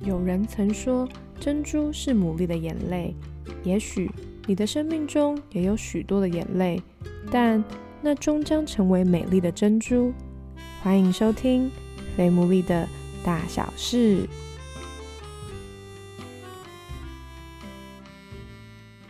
有人曾说，珍珠是牡蛎的眼泪。也许你的生命中也有许多的眼泪，但那终将成为美丽的珍珠。欢迎收听《非牡蛎的大小事》。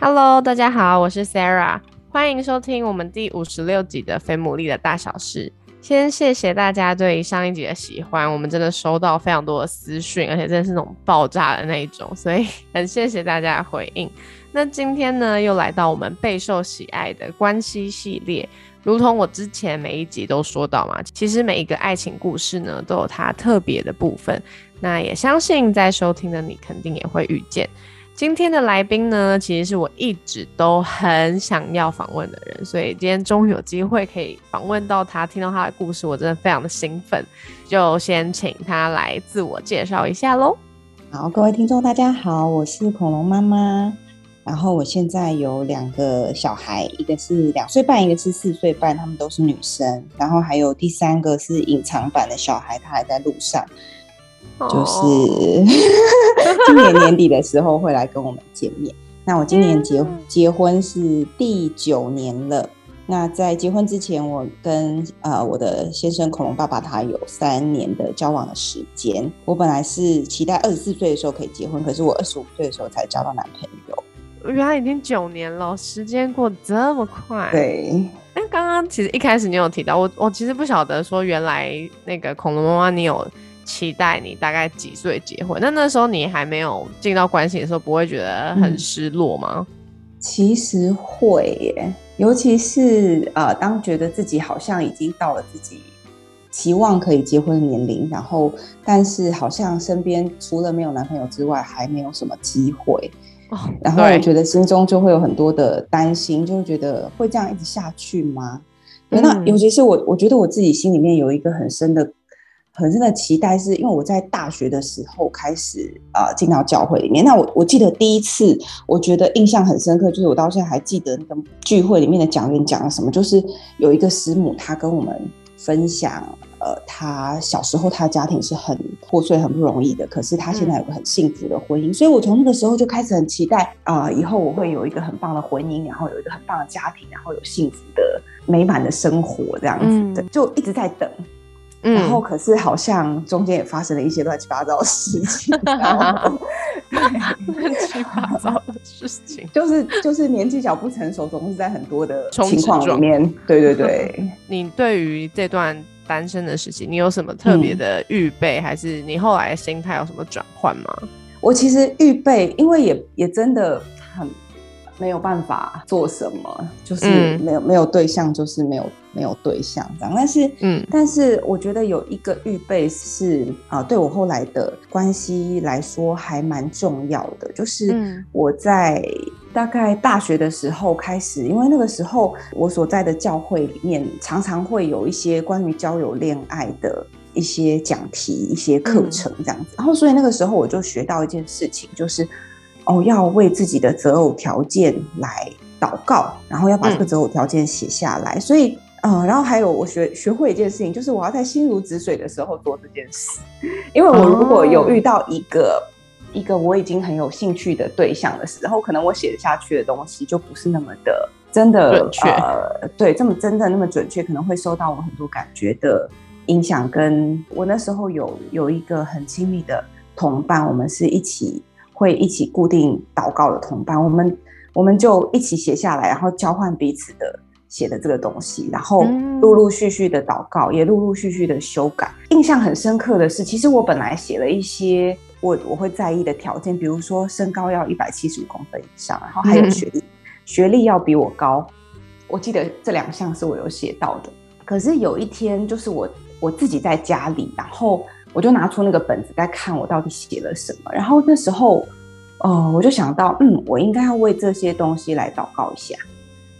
Hello，大家好，我是 Sarah，欢迎收听我们第五十六集的《非牡蛎的大小事》。先谢谢大家对上一集的喜欢，我们真的收到非常多的私讯，而且真的是那种爆炸的那一种，所以很谢谢大家的回应。那今天呢，又来到我们备受喜爱的关系系列，如同我之前每一集都说到嘛，其实每一个爱情故事呢，都有它特别的部分。那也相信在收听的你，肯定也会遇见。今天的来宾呢，其实是我一直都很想要访问的人，所以今天终于有机会可以访问到他，听到他的故事，我真的非常的兴奋。就先请他来自我介绍一下喽。好，各位听众大家好，我是恐龙妈妈，然后我现在有两个小孩，一个是两岁半，一个是四岁半，他们都是女生，然后还有第三个是隐藏版的小孩，他还在路上。就是 今年年底的时候会来跟我们见面。那我今年结结婚是第九年了。那在结婚之前，我跟呃我的先生恐龙爸爸他有三年的交往的时间。我本来是期待二十四岁的时候可以结婚，可是我二十五岁的时候才交到男朋友。原来已经九年了，时间过得这么快。对。哎，刚刚其实一开始你有提到我，我其实不晓得说原来那个恐龙妈妈你有。期待你大概几岁结婚？那那时候你还没有进到关系的时候，不会觉得很失落吗？其实会耶，尤其是呃，当觉得自己好像已经到了自己期望可以结婚的年龄，然后但是好像身边除了没有男朋友之外，还没有什么机会，然后我觉得心中就会有很多的担心，就会觉得会这样一直下去吗？那尤其是我，我觉得我自己心里面有一个很深的。很深的期待，是因为我在大学的时候开始啊进到教会里面。那我我记得第一次，我觉得印象很深刻，就是我到现在还记得那个聚会里面的讲员讲了什么，就是有一个师母，她跟我们分享，呃，她小时候她家庭是很破碎、很不容易的，可是她现在有个很幸福的婚姻。所以我从那个时候就开始很期待啊，以后我会有一个很棒的婚姻，然后有一个很棒的家庭，然后有幸福的美满的生活这样子的，就一直在等。然后，可是好像中间也发生了一些乱七八糟的事情，乱七八糟的事情，就是就是年纪小不成熟，总是在很多的情况里面。对对对，你对于这段单身的事情，你有什么特别的预备，还是你后来心态有什么转换吗？我其实预备，因为也也真的很。没有办法做什么，就是没有没有对象，就是没有没有对象这样。但是，嗯，但是我觉得有一个预备是啊，对我后来的关系来说还蛮重要的。就是我在大概大学的时候开始，因为那个时候我所在的教会里面常常会有一些关于交友恋爱的一些讲题、一些课程这样子。然后，所以那个时候我就学到一件事情，就是。哦，要为自己的择偶条件来祷告，然后要把这个择偶条件写下来。所以，呃，然后还有我学学会一件事情，就是我要在心如止水的时候做这件事。因为我如果有遇到一个一个我已经很有兴趣的对象的时候，可能我写下去的东西就不是那么的真的准确。对，这么真的那么准确，可能会受到我很多感觉的影响。跟我那时候有有一个很亲密的同伴，我们是一起。会一起固定祷告的同伴，我们我们就一起写下来，然后交换彼此的写的这个东西，然后陆陆续续的祷告，也陆陆续续的修改。印象很深刻的是，其实我本来写了一些我我会在意的条件，比如说身高要一百七十五公分以上，然后还有学历，学历要比我高。我记得这两项是我有写到的。可是有一天，就是我我自己在家里，然后。我就拿出那个本子在看我到底写了什么，然后那时候，哦，我就想到，嗯，我应该要为这些东西来祷告一下，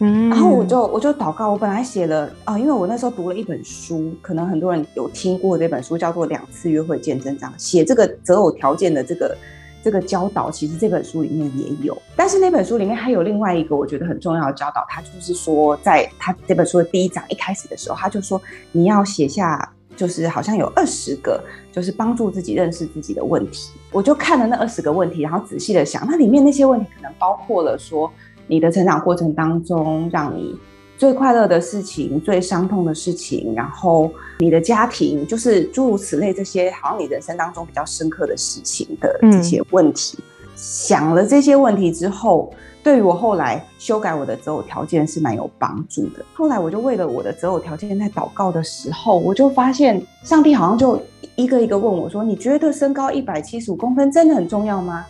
嗯，然后我就我就祷告，我本来写了啊，因为我那时候读了一本书，可能很多人有听过这本书，叫做《两次约会见真章》，写这个择偶条件的这个这个教导，其实这本书里面也有，但是那本书里面还有另外一个我觉得很重要的教导，他就是说，在他这本书的第一章一开始的时候，他就说你要写下。就是好像有二十个，就是帮助自己认识自己的问题。我就看了那二十个问题，然后仔细的想，那里面那些问题可能包括了说，你的成长过程当中让你最快乐的事情、最伤痛的事情，然后你的家庭，就是诸如此类这些，好像你人生当中比较深刻的事情的这些问题。想了这些问题之后。对于我后来修改我的择偶条件是蛮有帮助的。后来我就为了我的择偶条件在祷告的时候，我就发现上帝好像就一个一个问我说：“你觉得身高一百七十五公分真的很重要吗？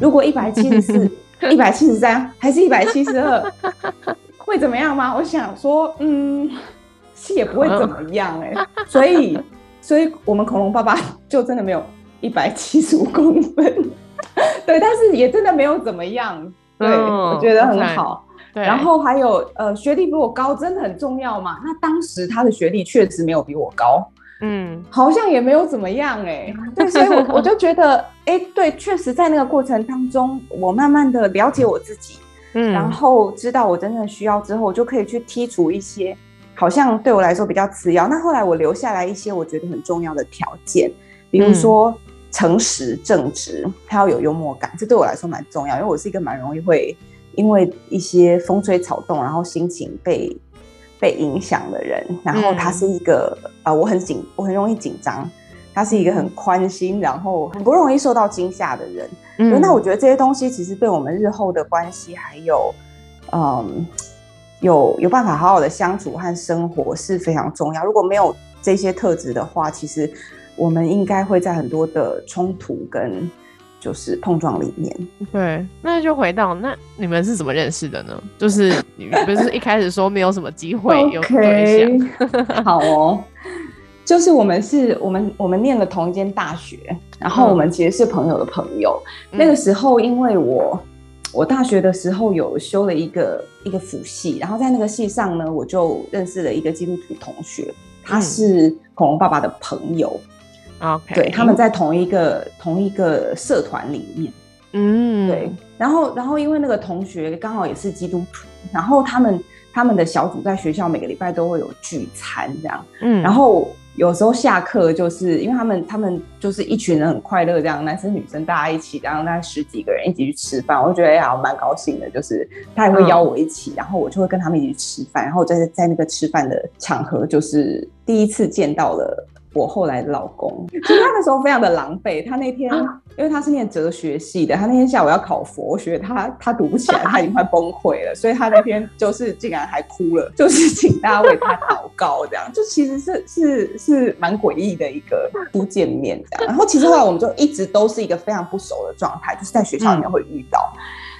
如果一百七十四、一百七十三还是一百七十二，会怎么样吗？”我想说，嗯，是也不会怎么样哎。所以，所以我们恐龙爸爸就真的没有一百七十五公分，对，但是也真的没有怎么样。对，我觉得很好。对，然后还有呃，学历比我高真的很重要嘛？那当时他的学历确实没有比我高，嗯，好像也没有怎么样哎。对，所以我我就觉得，哎，对，确实在那个过程当中，我慢慢的了解我自己，嗯，然后知道我真正需要之后，我就可以去剔除一些好像对我来说比较次要。那后来我留下来一些我觉得很重要的条件，比如说。诚实正直，他要有幽默感，这对我来说蛮重要，因为我是一个蛮容易会因为一些风吹草动，然后心情被被影响的人。然后他是一个呃，我很紧，我很容易紧张。他是一个很宽心，然后很不容易受到惊吓的人。嗯，那我觉得这些东西其实对我们日后的关系，还有嗯，有有办法好好的相处和生活是非常重要。如果没有这些特质的话，其实。我们应该会在很多的冲突跟就是碰撞里面。对，那就回到那你们是怎么认识的呢？就是你不是一开始说没有什么机会 有对象？好哦，就是我们是我们我们念了同一间大学，然后我们其实是朋友的朋友。那个时候，因为我我大学的时候有修了一个一个辅系，然后在那个系上呢，我就认识了一个基督徒同学，他是恐龙爸爸的朋友。OK，对，他们在同一个同一个社团里面，嗯，对，然后然后因为那个同学刚好也是基督徒，然后他们他们的小组在学校每个礼拜都会有聚餐这样，嗯，然后有时候下课就是因为他们他们就是一群人很快乐这样，男生女生大家一起，然后大概十几个人一起去吃饭，我就觉得哎呀蛮高兴的，就是他也会邀我一起，然后我就会跟他们一起去吃饭，然后在在那个吃饭的场合就是第一次见到了。我后来的老公，其实他那时候非常的狼狈。他那天，因为他是念哲学系的，他那天下午要考佛学，他他读不起来，他已经快崩溃了。所以他那天就是竟然还哭了，就是请大家为他祷告，这样就其实是是是蛮诡异的一个初见面这样。然后其实后来我们就一直都是一个非常不熟的状态，就是在学校里面会遇到。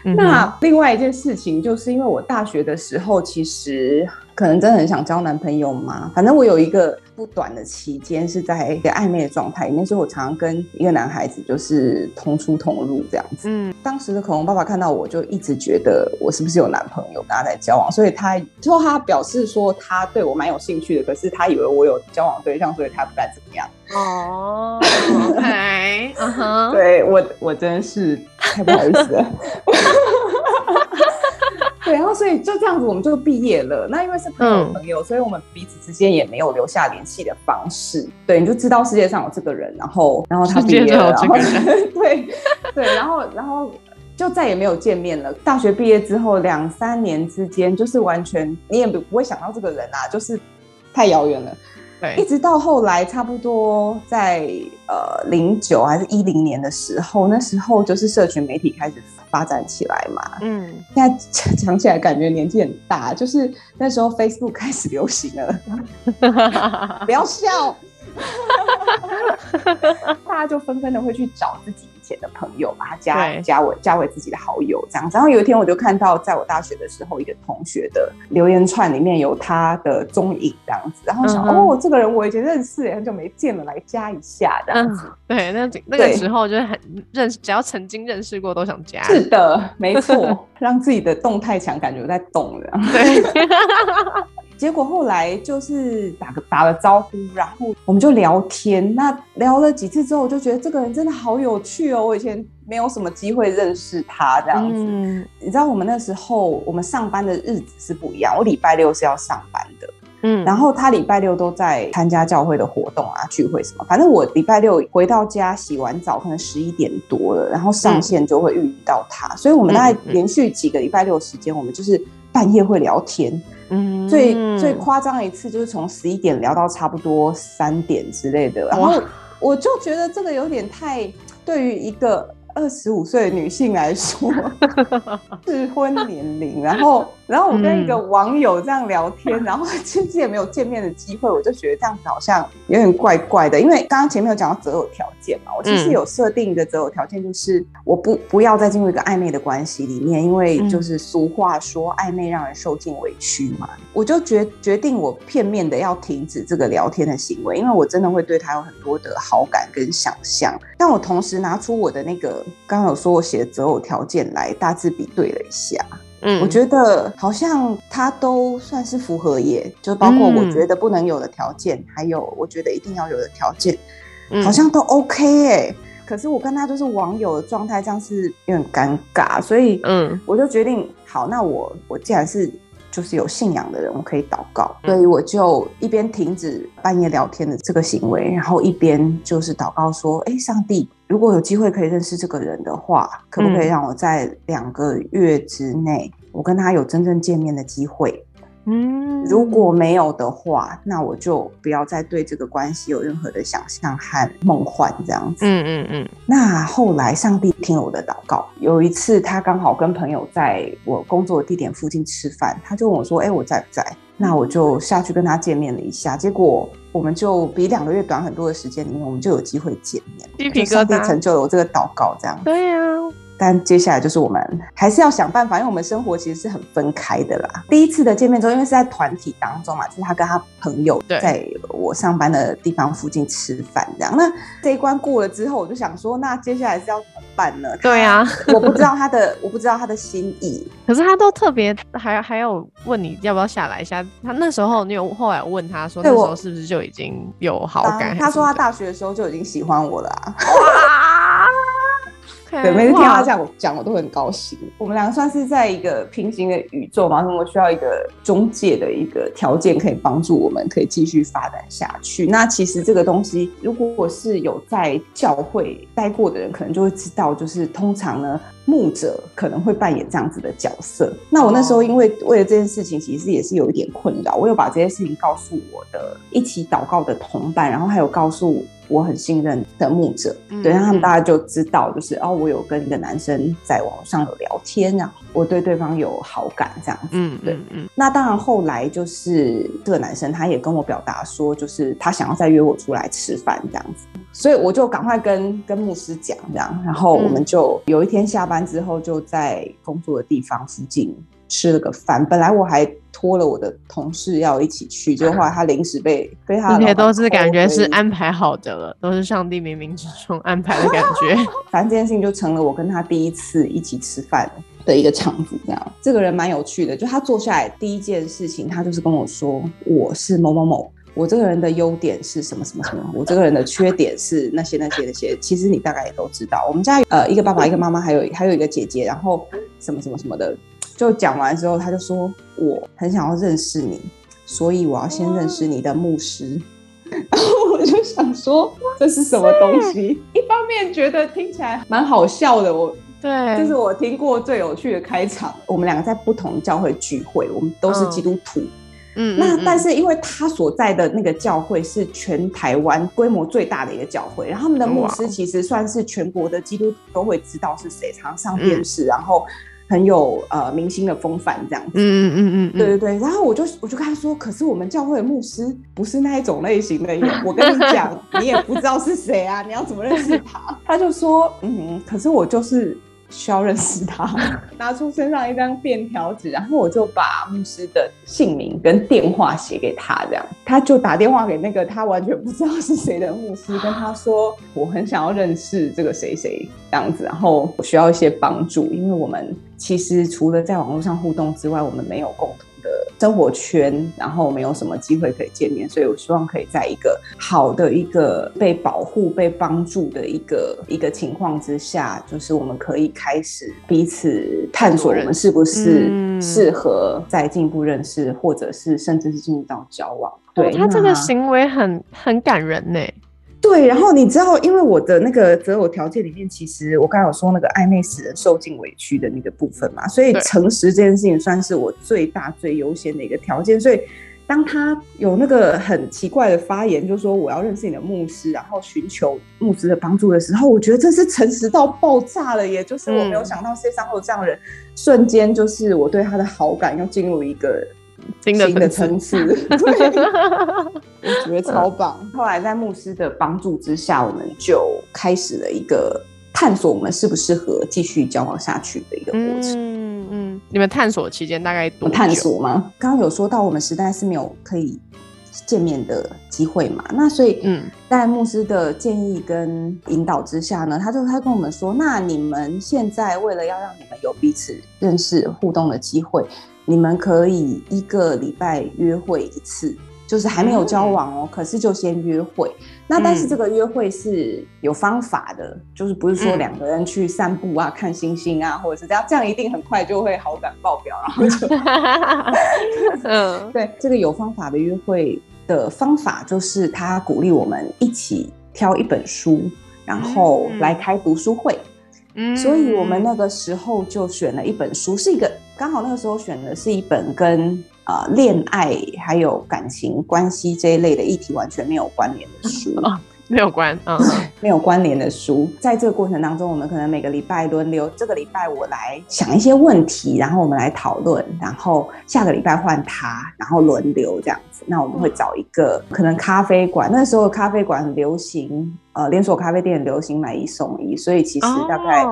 那另外一件事情，就是因为我大学的时候，其实可能真的很想交男朋友嘛。反正我有一个不短的期间是在一个暧昧的状态里面，所以我常常跟一个男孩子就是同出同入这样子。嗯，当时的恐龙爸爸看到我就一直觉得我是不是有男朋友跟他在交往，所以他最后他表示说他对我蛮有兴趣的，可是他以为我有交往对象，所以他不敢怎么样。哦，OK，嗯哼，对我我真是太不好意思了。对，然后所以就这样子，我们就毕业了。那因为是朋友朋友，所以我们彼此之间也没有留下联系的方式。对，你就知道世界上有这个人，然后然后他毕业了，然后 对对，然后然后就再也没有见面了。大学毕业之后两三年之间，就是完全你也不不会想到这个人啊，就是太遥远了。一直到后来，差不多在呃零九还是一零年的时候，那时候就是社群媒体开始发展起来嘛。嗯，现在 讲起来感觉年纪很大，就是那时候 Facebook 开始流行了。不要笑。大家就纷纷的会去找自己以前的朋友，把他加加为加为自己的好友，这样子。然后有一天，我就看到在我大学的时候，一个同学的留言串里面有他的踪影，这样子。然后想，哦，这个人我以前认识，很久没见了，来加一下，这样子。对，那那个时候就是很认识，只要曾经认识过都想加。是的，没错，让自己的动态墙感觉在动的。对。结果后来就是打个打了招呼，然后我们就聊天。那聊了几次之后，我就觉得这个人真的好有趣哦。我以前没有什么机会认识他这样子。你知道我们那时候我们上班的日子是不一样，我礼拜六是要上班的，嗯，然后他礼拜六都在参加教会的活动啊、聚会什么。反正我礼拜六回到家洗完澡，可能十一点多了，然后上线就会遇到他。所以我们大概连续几个礼拜六时间，我们就是半夜会聊天。嗯，最最夸张一次就是从十一点聊到差不多三点之类的。然后我就觉得这个有点太对于一个。二十五岁的女性来说，适婚年龄，然后。然后我跟一个网友这样聊天，然后 其实也没有见面的机会，我就觉得这样子好像有点怪怪的。因为刚刚前面有讲到择偶条件嘛，我其实有设定一个择偶条件，就是我不不要再进入一个暧昧的关系里面，因为就是俗话说暧昧让人受尽委屈嘛。我就决决定我片面的要停止这个聊天的行为，因为我真的会对他有很多的好感跟想象。但我同时拿出我的那个刚刚有说我写的择偶条件来大致比对了一下。嗯，我觉得好像他都算是符合耶，就包括我觉得不能有的条件，还有我觉得一定要有的条件，好像都 OK 哎。可是我跟他就是网友的状态，这样是有点尴尬，所以嗯，我就决定好，那我我既然是就是有信仰的人，我可以祷告，所以我就一边停止半夜聊天的这个行为，然后一边就是祷告说，哎，上帝。如果有机会可以认识这个人的话，可不可以让我在两个月之内，我跟他有真正见面的机会？嗯，如果没有的话，那我就不要再对这个关系有任何的想象和梦幻，这样子。嗯嗯嗯。那后来上帝听了我的祷告，有一次他刚好跟朋友在我工作的地点附近吃饭，他就问我说：“哎，我在不在？”那我就下去跟他见面了一下，结果我们就比两个月短很多的时间里面，我们就有机会见面，鸡皮疙瘩成就了我这个祷告，这样。对呀。但接下来就是我们还是要想办法，因为我们生活其实是很分开的啦。第一次的见面之后，因为是在团体当中嘛，就是他跟他朋友在我上班的地方附近吃饭这样。那这一关过了之后，我就想说，那接下来是要怎么办呢？对啊，我不知道他的，我不知道他的心意。可是他都特别还还有问你要不要下来一下。他那时候你有后来问他说，那时候是不是就已经有好感？他说他大学的时候就已经喜欢我了。哇！对，每次听他这样讲，我都很高兴。我们两个算是在一个平行的宇宙嘛，我们需要一个中介的一个条件，可以帮助我们可以继续发展下去。那其实这个东西，如果我是有在教会待过的人，可能就会知道，就是通常呢。牧者可能会扮演这样子的角色。那我那时候因为为了这件事情，其实也是有一点困扰。我有把这件事情告诉我的一起祷告的同伴，然后还有告诉我很信任的牧者，对，让他们大家就知道，就是哦，我有跟一个男生在网上有聊天，啊我对对方有好感这样子。嗯，对，嗯。那当然后来就是这个男生他也跟我表达说，就是他想要再约我出来吃饭这样子。所以我就赶快跟跟牧师讲这样，然后我们就有一天下班之后就在工作的地方附近吃了个饭。本来我还托了我的同事要一起去，结果后来他临时被被他这些都是感觉是安排好的了，都是上帝冥冥之中安排的感觉。反正这件事情就成了我跟他第一次一起吃饭的一个场子。这样，这个人蛮有趣的，就他坐下来第一件事情，他就是跟我说我是某某某。我这个人的优点是什么什么什么？我这个人的缺点是那些那些那些。其实你大概也都知道。我们家呃一个爸爸一个妈妈，还有还有一个姐姐，然后什么什么什么的。就讲完之后，他就说我很想要认识你，所以我要先认识你的牧师。然后我就想说这是什么东西？一方面觉得听起来蛮好笑的，我对，这是我听过最有趣的开场。我们两个在不同教会聚会，我们都是基督徒。嗯，那但是因为他所在的那个教会是全台湾规模最大的一个教会，然后他们的牧师其实算是全国的基督徒都会知道是谁，常上电视，然后很有呃明星的风范这样子。嗯嗯嗯嗯，对对对。然后我就我就跟他说，可是我们教会的牧师不是那一种类型的，我跟你讲，你也不知道是谁啊，你要怎么认识他？他就说，嗯，可是我就是。需要认识他，拿出身上一张便条纸，然后我就把牧师的姓名跟电话写给他，这样。他就打电话给那个他完全不知道是谁的牧师，跟他说我很想要认识这个谁谁这样子，然后我需要一些帮助，因为我们其实除了在网络上互动之外，我们没有共同的生活圈，然后没有什么机会可以见面，所以我希望可以在一个好的一个被保护、被帮助的一个一个情况之下，就是我们可以开始彼此探索我们是不是适合再进一步认识，或者是甚至是进入到交往。对他这个行为很很感人呢。对，然后你知道，因为我的那个择偶条件里面，其实我刚才有说那个暧昧使人受尽委屈的那个部分嘛，所以诚实这件事情算是我最大最优先的一个条件。所以当他有那个很奇怪的发言，就说我要认识你的牧师，然后寻求牧师的帮助的时候，我觉得这是诚实到爆炸了，也就是我没有想到世界上会有这样的人，瞬间就是我对他的好感又进入一个。新的层次，我觉得超棒。后来在牧师的帮助之下，我们就开始了一个探索我们适不适合继续交往下去的一个过程。嗯嗯，你们探索期间大概多探索吗？刚刚有说到我们实在是没有可以见面的机会嘛？那所以，嗯，在牧师的建议跟引导之下呢，他就他跟我们说：“那你们现在为了要让你们有彼此认识互动的机会。”你们可以一个礼拜约会一次，就是还没有交往哦，可是就先约会。那但是这个约会是有方法的，就是不是说两个人去散步啊、看星星啊，或者是这样，这样一定很快就会好感爆表，然后就 嗯，对，这个有方法的约会的方法就是他鼓励我们一起挑一本书，然后来开读书会。嗯，所以我们那个时候就选了一本书，是一个。刚好那个时候选的是一本跟呃恋爱还有感情关系这一类的议题完全没有关联的书啊，没有关，嗯，没有关联的书。在这个过程当中，我们可能每个礼拜轮流，这个礼拜我来想一些问题，然后我们来讨论，然后下个礼拜换他，然后轮流这样子。那我们会找一个可能咖啡馆，那时候咖啡馆很流行。呃，连锁咖啡店流行买一送一，所以其实大概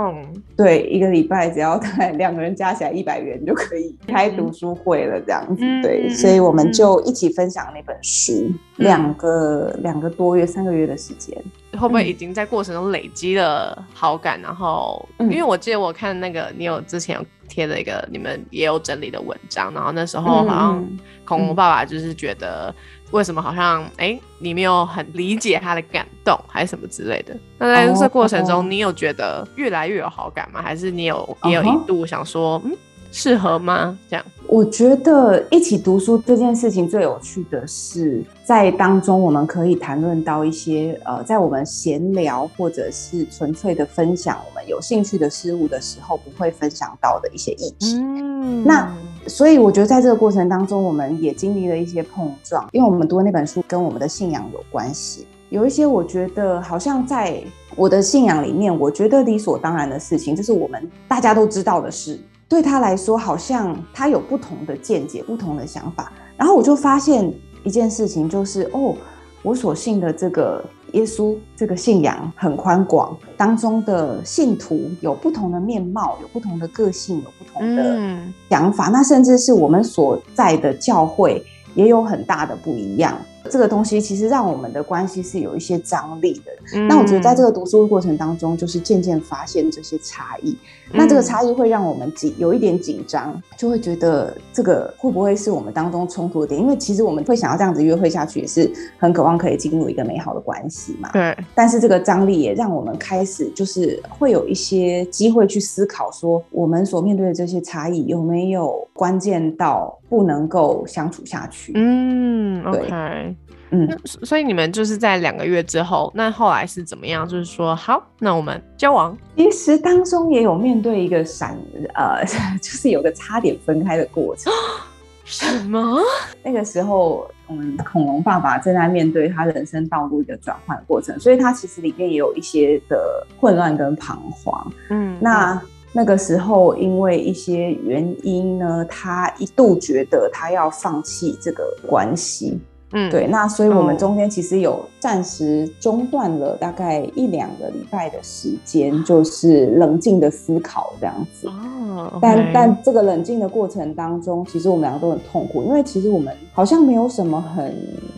对一个礼拜只要大概两个人加起来一百元就可以开读书会了，这样子。对，所以我们就一起分享那本书，两个两个多月、三个月的时间，会不会已经在过程中累积了好感？然后，因为我记得我看那个你有之前有贴了一个你们也有整理的文章，然后那时候好像恐龙爸爸就是觉得。为什么好像哎，你没有很理解他的感动，还是什么之类的？那在这过程中，你有觉得越来越有好感吗？还是你有也有一度想说，嗯，适合吗？这样？我觉得一起读书这件事情最有趣的是，在当中我们可以谈论到一些呃，在我们闲聊或者是纯粹的分享我们有兴趣的事物的时候，不会分享到的一些议题。嗯，那。所以我觉得在这个过程当中，我们也经历了一些碰撞，因为我们读的那本书跟我们的信仰有关系。有一些我觉得好像在我的信仰里面，我觉得理所当然的事情，就是我们大家都知道的事，对他来说好像他有不同的见解、不同的想法。然后我就发现一件事情，就是哦，我所信的这个。耶稣这个信仰很宽广，当中的信徒有不同的面貌，有不同的个性，有不同的想法。那甚至是我们所在的教会也有很大的不一样。这个东西其实让我们的关系是有一些张力的。那我觉得在这个读书过程当中，就是渐渐发现这些差异。那这个差异会让我们紧有一点紧张，就会觉得这个会不会是我们当中冲突的点？因为其实我们会想要这样子约会下去，也是很渴望可以进入一个美好的关系嘛。对。但是这个张力也让我们开始就是会有一些机会去思考，说我们所面对的这些差异有没有关键到不能够相处下去？嗯，OK。嗯，所以你们就是在两个月之后，那后来是怎么样？就是说，好，那我们交往。其实当中也有面对一个闪，呃，就是有个差点分开的过程。什么？那个时候，我们恐龙爸爸正在面对他人生道路一个转换过程，所以他其实里面也有一些的混乱跟彷徨。嗯，那那个时候因为一些原因呢，他一度觉得他要放弃这个关系。嗯，对，那所以我们中间其实有暂时中断了大概一两个礼拜的时间，就是冷静的思考这样子。哦，但但这个冷静的过程当中，其实我们两个都很痛苦，因为其实我们好像没有什么很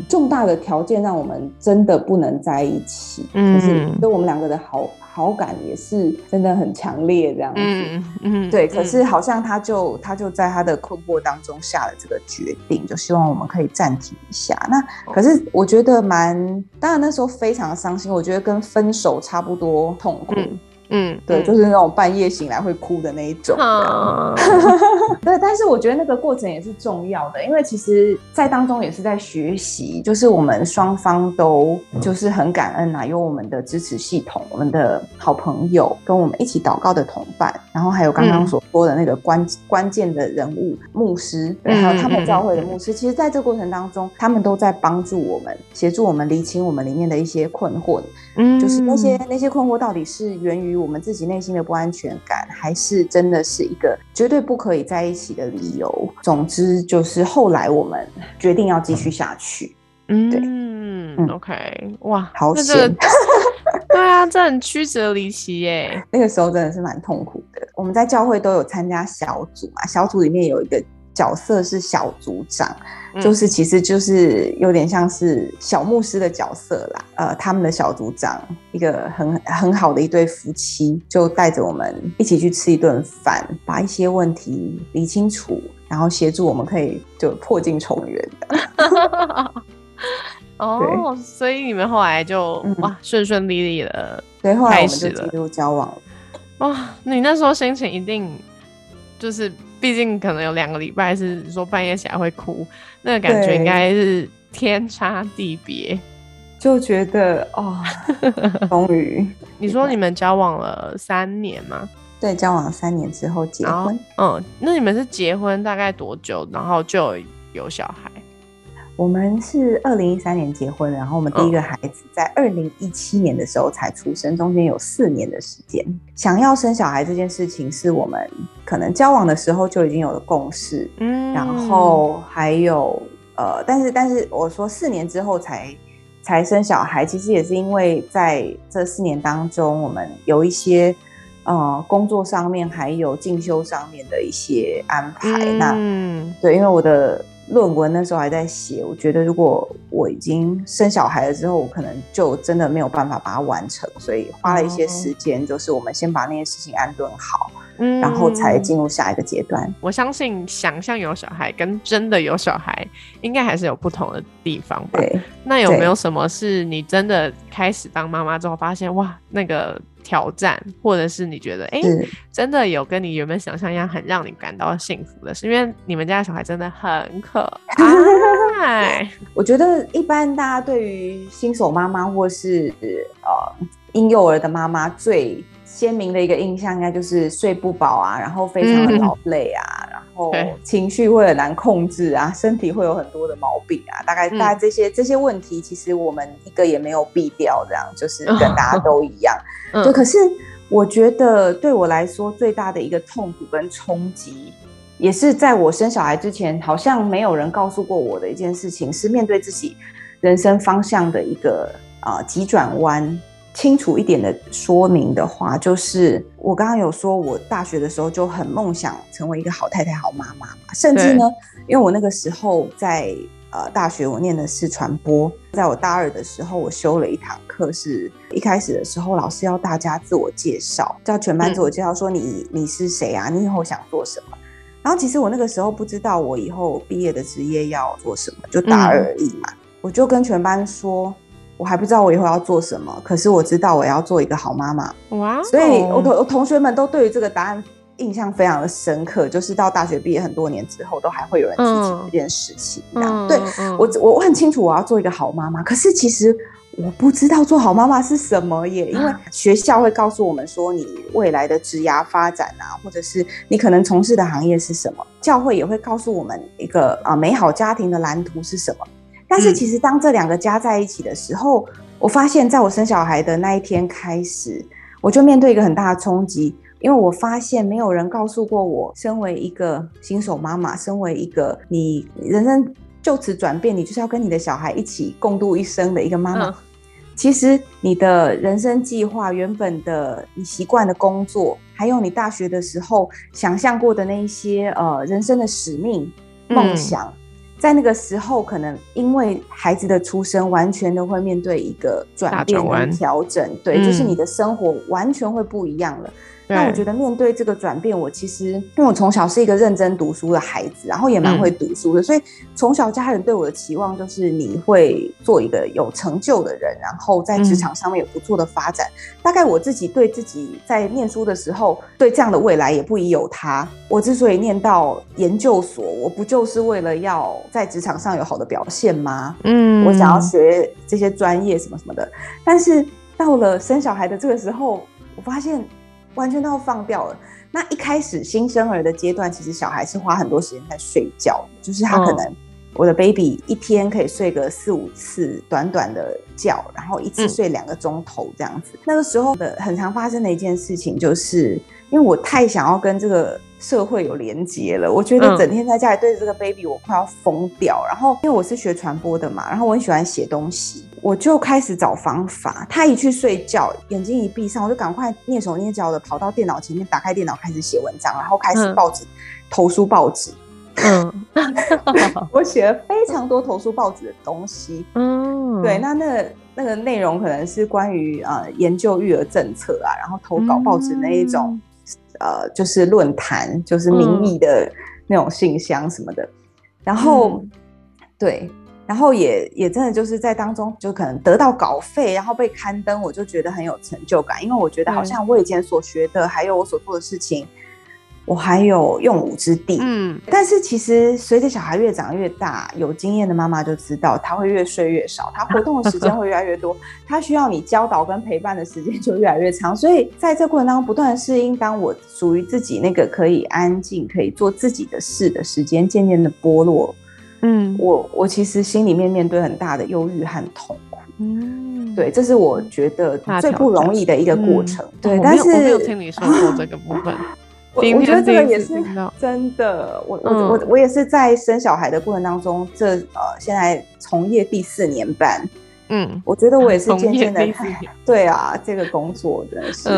重大的条件让我们真的不能在一起，就是对我们两个的好。好感也是真的很强烈，这样子，嗯嗯，对。可是好像他就他就在他的困惑当中下了这个决定，就希望我们可以暂停一下。那可是我觉得蛮，当然那时候非常伤心，我觉得跟分手差不多痛苦。对，就是那种半夜醒来会哭的那一种。对，但是我觉得那个过程也是重要的，因为其实，在当中也是在学习，就是我们双方都就是很感恩啊，有我们的支持系统，我们的好朋友，跟我们一起祷告的同伴，然后还有刚刚所说的那个关关键的人物牧师，还有他们教会的牧师。其实，在这过程当中，他们都在帮助我们，协助我们理清我们里面的一些困惑。嗯，就是那些那些困惑到底是源于。我们自己内心的不安全感，还是真的是一个绝对不可以在一起的理由。总之，就是后来我们决定要继续下去。嗯，对，嗯，OK，哇，好险！对啊，这很曲折离奇耶。那个时候真的是蛮痛苦的。我们在教会都有参加小组嘛，小组里面有一个。角色是小组长，就是其实就是有点像是小牧师的角色啦。呃，他们的小组长一个很很好的一对夫妻，就带着我们一起去吃一顿饭，把一些问题理清楚，然后协助我们可以就破镜重圆。哦，所以你们后来就哇顺顺利利的，对，后来我们就进入交往了。哇，你那时候心情一定就是。毕竟可能有两个礼拜是说半夜起来会哭，那个感觉应该是天差地别，就觉得哦，终于。你说你们交往了三年吗？对，交往了三年之后结婚。嗯，那你们是结婚大概多久，然后就有小孩？我们是二零一三年结婚，然后我们第一个孩子在二零一七年的时候才出生，中间有四年的时间。想要生小孩这件事情是我们可能交往的时候就已经有了共识，嗯，然后还有呃，但是但是我说四年之后才才生小孩，其实也是因为在这四年当中，我们有一些呃工作上面还有进修上面的一些安排。那对，因为我的。论文那时候还在写，我觉得如果我已经生小孩了之后，我可能就真的没有办法把它完成，所以花了一些时间，就是我们先把那些事情安顿好，嗯，然后才进入下一个阶段。我相信想象有小孩跟真的有小孩，应该还是有不同的地方吧？对。那有没有什么是你真的开始当妈妈之后发现哇，那个？挑战，或者是你觉得，哎，真的有跟你原本想象一样，很让你感到幸福的，是因为你们家小孩真的很可爱。我觉得一般大家对于新手妈妈或是呃婴幼儿的妈妈最。鲜明的一个印象应该就是睡不饱啊，然后非常的劳累啊，然后情绪会很难控制啊，身体会有很多的毛病啊，大概大概这些这些问题，其实我们一个也没有避掉，这样就是 跟大家都一样。就可是我觉得对我来说最大的一个痛苦跟冲击，也是在我生小孩之前，好像没有人告诉过我的一件事情，是面对自己人生方向的一个啊急转弯。清楚一点的说明的话，就是我刚刚有说，我大学的时候就很梦想成为一个好太太、好妈妈嘛。甚至呢，因为我那个时候在呃大学，我念的是传播，在我大二的时候，我修了一堂课，是一开始的时候，老师要大家自我介绍，叫全班自我介绍，说你你是谁啊？你以后想做什么？然后其实我那个时候不知道我以后毕业的职业要做什么，就大二而已嘛，我就跟全班说。我还不知道我以后要做什么，可是我知道我要做一个好妈妈。哇！所以我同我同学们都对于这个答案印象非常的深刻，就是到大学毕业很多年之后，都还会有人提起这件事情。这样，对我我我很清楚我要做一个好妈妈，可是其实我不知道做好妈妈是什么耶，因为学校会告诉我们说你未来的职涯发展啊，或者是你可能从事的行业是什么，教会也会告诉我们一个啊美好家庭的蓝图是什么。但是其实当这两个加在一起的时候，我发现在我生小孩的那一天开始，我就面对一个很大的冲击，因为我发现没有人告诉过我，身为一个新手妈妈，身为一个你人生就此转变，你就是要跟你的小孩一起共度一生的一个妈妈，其实你的人生计划、原本的你习惯的工作，还有你大学的时候想象过的那一些呃人生的使命、梦想，在那个时候可能因为孩子的出生，完全都会面对一个转变跟调整。对，就是你的生活完全会不一样了。那我觉得面对这个转变，我其实因为我从小是一个认真读书的孩子，然后也蛮会读书的，所以从小家人对我的期望就是你会做一个有成就的人，然后在职场上面有不错的发展。大概我自己对自己在念书的时候，对这样的未来也不疑有他。我之所以念到研究所，我不就是为了要在职场上有好的表现吗？嗯，我想要学这些专业什么什么的。但是到了生小孩的这个时候，我发现。完全都要放掉了。那一开始新生儿的阶段，其实小孩是花很多时间在睡觉，就是他可能我的 baby 一天可以睡个四五次短短的觉，然后一次睡两个钟头这样子。那个时候的很常发生的一件事情，就是因为我太想要跟这个社会有连接了，我觉得整天在家里对着这个 baby，我快要疯掉。然后因为我是学传播的嘛，然后我很喜欢写东西。我就开始找方法，他一去睡觉，眼睛一闭上，我就赶快蹑手蹑脚的跑到电脑前面，打开电脑开始写文章，然后开始报纸投书报纸。嗯，我写了非常多投书报纸的东西。嗯，对，那那那个内容可能是关于呃研究育儿政策啊，然后投稿报纸那一种，呃，就是论坛，就是民意的那种信箱什么的。然后，对。然后也也真的就是在当中，就可能得到稿费，然后被刊登，我就觉得很有成就感，因为我觉得好像我以前所学的，还有我所做的事情，我还有用武之地。嗯，但是其实随着小孩越长越大，有经验的妈妈就知道，他会越睡越少，他活动的时间会越来越多，他需要你教导跟陪伴的时间就越来越长。所以在这过程当中，不断的适应，当我属于自己那个可以安静、可以做自己的事的时间，渐渐的剥落。嗯，我我其实心里面面对很大的忧郁和痛苦。嗯，对，这是我觉得最不容易的一个过程。对，但是我没有听你说过这个部分。我我觉得这个也是真的。我我我我也是在生小孩的过程当中，这呃现在从业第四年半。嗯，我觉得我也是渐渐的。对啊，这个工作真的是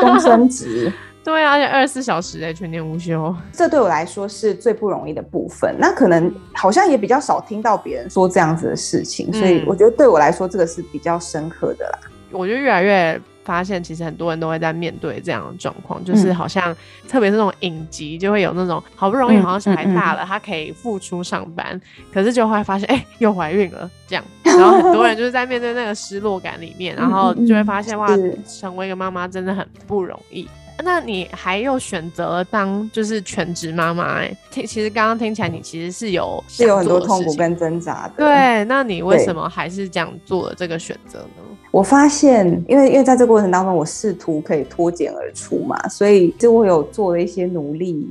终身职。对啊，而且二十四小时哎，全年无休，这对我来说是最不容易的部分。那可能好像也比较少听到别人说这样子的事情，所以我觉得对我来说这个是比较深刻的啦。我觉得越来越发现，其实很多人都会在面对这样的状况，就是好像特别是那种影集，就会有那种好不容易好像小孩大了，他可以复出上班，可是就会发现哎又怀孕了这样，然后很多人就是在面对那个失落感里面，然后就会发现哇，成为一个妈妈真的很不容易。那你还又选择当就是全职妈妈哎，听其实刚刚听起来你其实是有是有很多痛苦跟挣扎的。对，那你为什么还是这样做了这个选择呢？我发现，因为因为在这个过程当中，我试图可以脱茧而出嘛，所以就我有做了一些努力，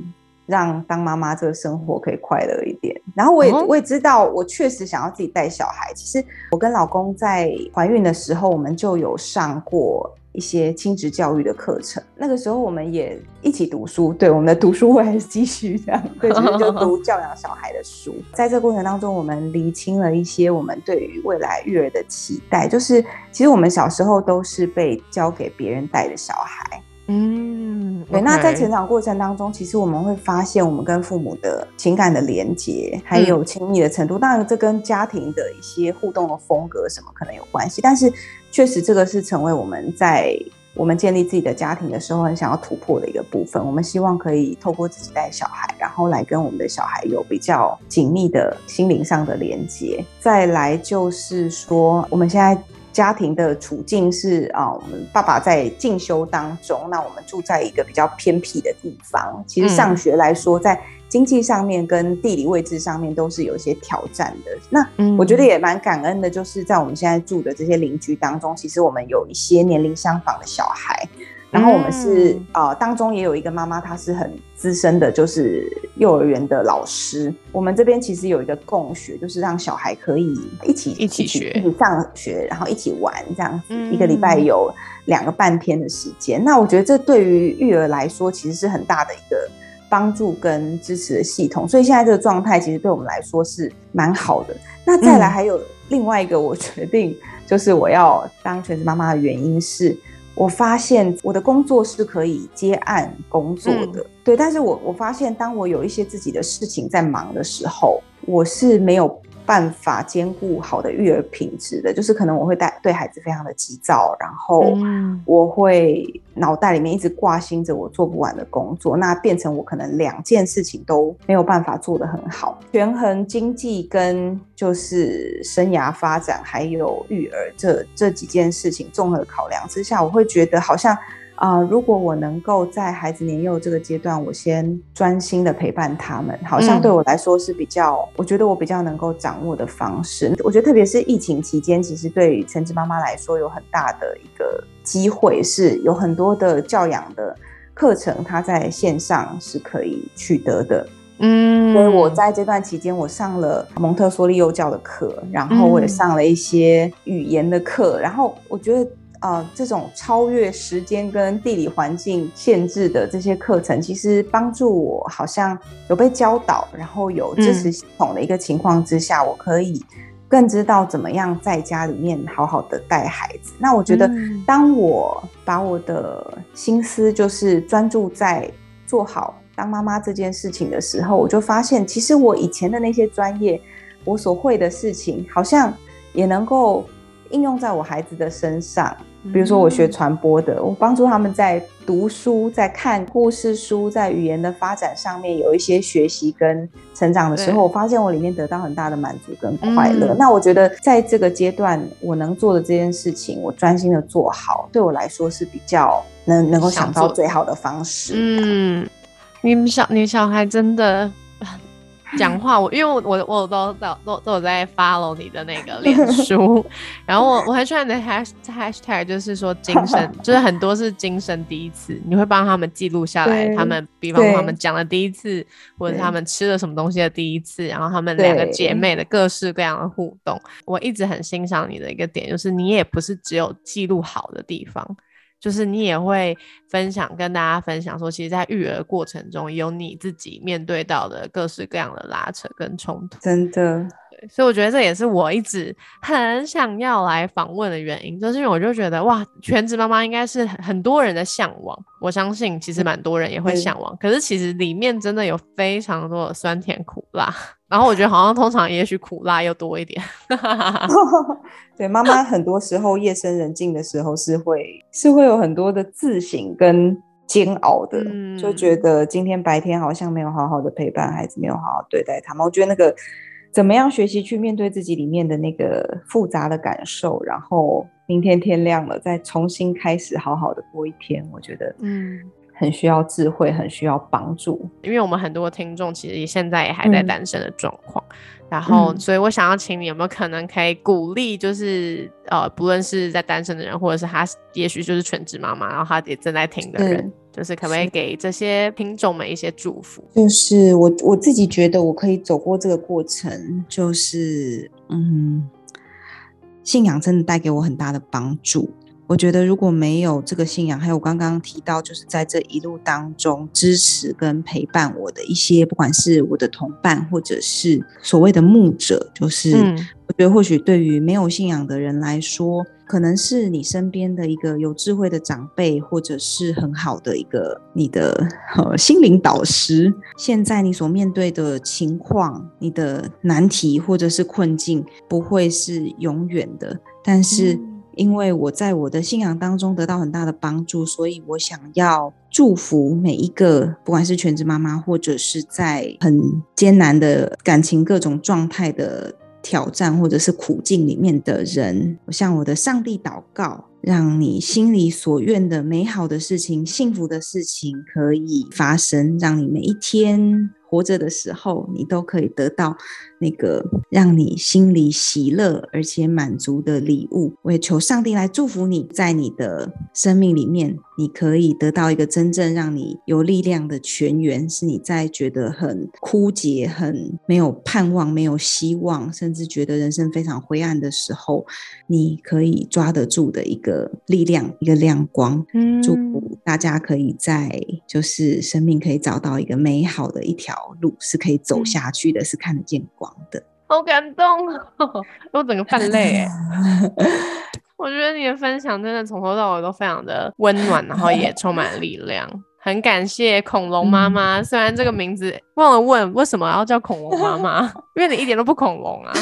让当妈妈这个生活可以快乐一点。然后我也我也知道，我确实想要自己带小孩。其实我跟老公在怀孕的时候，我们就有上过。一些亲子教育的课程，那个时候我们也一起读书，对我们的读书会还是继续这样，对，其实就读 教养小孩的书。在这过程当中，我们厘清了一些我们对于未来育儿的期待，就是其实我们小时候都是被交给别人带的小孩。嗯，对。那在成长过程当中，其实我们会发现，我们跟父母的情感的连接，还有亲密的程度，当然这跟家庭的一些互动的风格什么可能有关系。但是，确实这个是成为我们在我们建立自己的家庭的时候，很想要突破的一个部分。我们希望可以透过自己带小孩，然后来跟我们的小孩有比较紧密的心灵上的连接。再来就是说，我们现在。家庭的处境是啊，我们爸爸在进修当中，那我们住在一个比较偏僻的地方。其实上学来说，在经济上面跟地理位置上面都是有一些挑战的。那我觉得也蛮感恩的，就是在我们现在住的这些邻居当中，其实我们有一些年龄相仿的小孩。然后我们是呃，当中也有一个妈妈，她是很资深的，就是幼儿园的老师。我们这边其实有一个共学，就是让小孩可以一起一起学、一起上学，然后一起玩这样子。一个礼拜有两个半天的时间。那我觉得这对于育儿来说，其实是很大的一个帮助跟支持的系统。所以现在这个状态，其实对我们来说是蛮好的。那再来还有另外一个，我决定就是我要当全职妈妈的原因是。我发现我的工作是可以接案工作的，对。但是我我发现，当我有一些自己的事情在忙的时候，我是没有。办法兼顾好的育儿品质的，就是可能我会带对孩子非常的急躁，然后我会脑袋里面一直挂心着我做不完的工作，那变成我可能两件事情都没有办法做得很好，权衡经济跟就是生涯发展还有育儿这这几件事情综合考量之下，我会觉得好像。啊，如果我能够在孩子年幼这个阶段，我先专心的陪伴他们，好像对我来说是比较，我觉得我比较能够掌握的方式。我觉得特别是疫情期间，其实对全职妈妈来说有很大的一个机会，是有很多的教养的课程，它在线上是可以取得的。嗯，所以我在这段期间，我上了蒙特梭利幼教的课，然后我也上了一些语言的课，然后我觉得。呃，这种超越时间跟地理环境限制的这些课程，其实帮助我好像有被教导，然后有支持系统的一个情况之下，我可以更知道怎么样在家里面好好的带孩子。那我觉得，当我把我的心思就是专注在做好当妈妈这件事情的时候，我就发现，其实我以前的那些专业，我所会的事情，好像也能够应用在我孩子的身上。比如说，我学传播的，我帮助他们在读书、在看故事书、在语言的发展上面有一些学习跟成长的时候，我发现我里面得到很大的满足跟快乐。那我觉得，在这个阶段，我能做的这件事情，我专心的做好，对我来说是比较能能够想到最好的方式。嗯，你们小你小孩真的。讲话，我因为我我我都都都有在 follow 你的那个脸书，然后我我很喜欢你的 hash hashtag，就是说精神，就是很多是精神第一次，你会帮他们记录下来，他们比方他们讲了第一次，或者他们吃了什么东西的第一次，然后他们两个姐妹的各式各样的互动，我一直很欣赏你的一个点，就是你也不是只有记录好的地方。就是你也会分享，跟大家分享说，其实，在育儿过程中，有你自己面对到的各式各样的拉扯跟冲突。真的，对，所以我觉得这也是我一直很想要来访问的原因，就是因为我就觉得，哇，全职妈妈应该是很多人的向往。我相信，其实蛮多人也会向往。可是，其实里面真的有非常多的酸甜苦辣。然后我觉得好像通常也许苦辣又多一点。对，妈妈很多时候夜深人静的时候是会是会有很多的自省跟煎熬的，就觉得今天白天好像没有好好的陪伴孩子，没有好好对待他们。我觉得那个怎么样学习去面对自己里面的那个复杂的感受，然后明天天亮了再重新开始好好的过一天，我觉得嗯。很需要智慧，很需要帮助，因为我们很多听众其实现在也还在单身的状况，然后，所以我想要请你有没有可能可以鼓励，就是呃，不论是在单身的人，或者是他也许就是全职妈妈，然后他也正在听的人，就是可不可以给这些听众们一些祝福？就是我我自己觉得我可以走过这个过程，就是嗯，信仰真的带给我很大的帮助。我觉得如果没有这个信仰，还有我刚刚提到，就是在这一路当中支持跟陪伴我的一些，不管是我的同伴，或者是所谓的牧者，就是我觉得或许对于没有信仰的人来说，可能是你身边的一个有智慧的长辈，或者是很好的一个你的呃心灵导师。现在你所面对的情况，你的难题或者是困境，不会是永远的，但是。因为我在我的信仰当中得到很大的帮助，所以我想要祝福每一个，不管是全职妈妈，或者是在很艰难的感情各种状态的挑战或者是苦境里面的人，我向我的上帝祷告，让你心里所愿的美好的事情、幸福的事情可以发生，让你每一天。活着的时候，你都可以得到那个让你心里喜乐而且满足的礼物。我也求上帝来祝福你，在你的生命里面，你可以得到一个真正让你有力量的泉源，是你在觉得很枯竭、很没有盼望、没有希望，甚至觉得人生非常灰暗的时候，你可以抓得住的一个力量、一个亮光。嗯，祝福大家可以在就是生命可以找到一个美好的一条。路是可以走下去的，是看得见光的。好感动哦，我整个泛泪哎。我觉得你的分享真的从头到尾都非常的温暖，然后也充满力量。很感谢恐龙妈妈，虽然这个名字忘了问为什么要叫恐龙妈妈，因为你一点都不恐龙啊。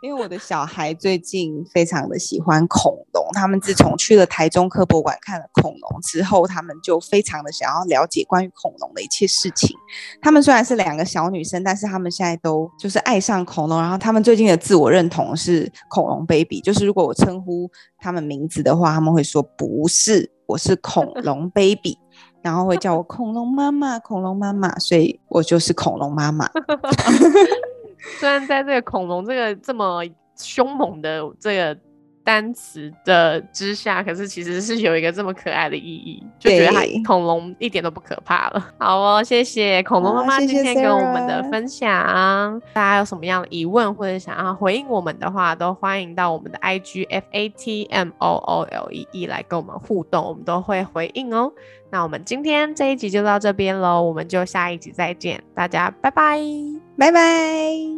因为我的小孩最近非常的喜欢恐龙，他们自从去了台中科博馆看了恐龙之后，他们就非常的想要了解关于恐龙的一切事情。他们虽然是两个小女生，但是他们现在都就是爱上恐龙，然后他们最近的自我认同是恐龙 baby，就是如果我称呼他们名字的话，他们会说不是，我是恐 龙 baby，然后会叫我恐龙妈妈，恐龙妈妈，所以我就是恐龙妈妈。虽然在这个恐龙这个这么凶猛的这个单词的之下，可是其实是有一个这么可爱的意义，就觉得它恐龙一点都不可怕了。好哦，谢谢恐龙妈妈今天跟我们的分享。大家有什么样的疑问或者想要回应我们的话，都欢迎到我们的 I G F A T M O O L E E 来跟我们互动，我们都会回应哦。那我们今天这一集就到这边喽，我们就下一集再见，大家拜拜，拜拜。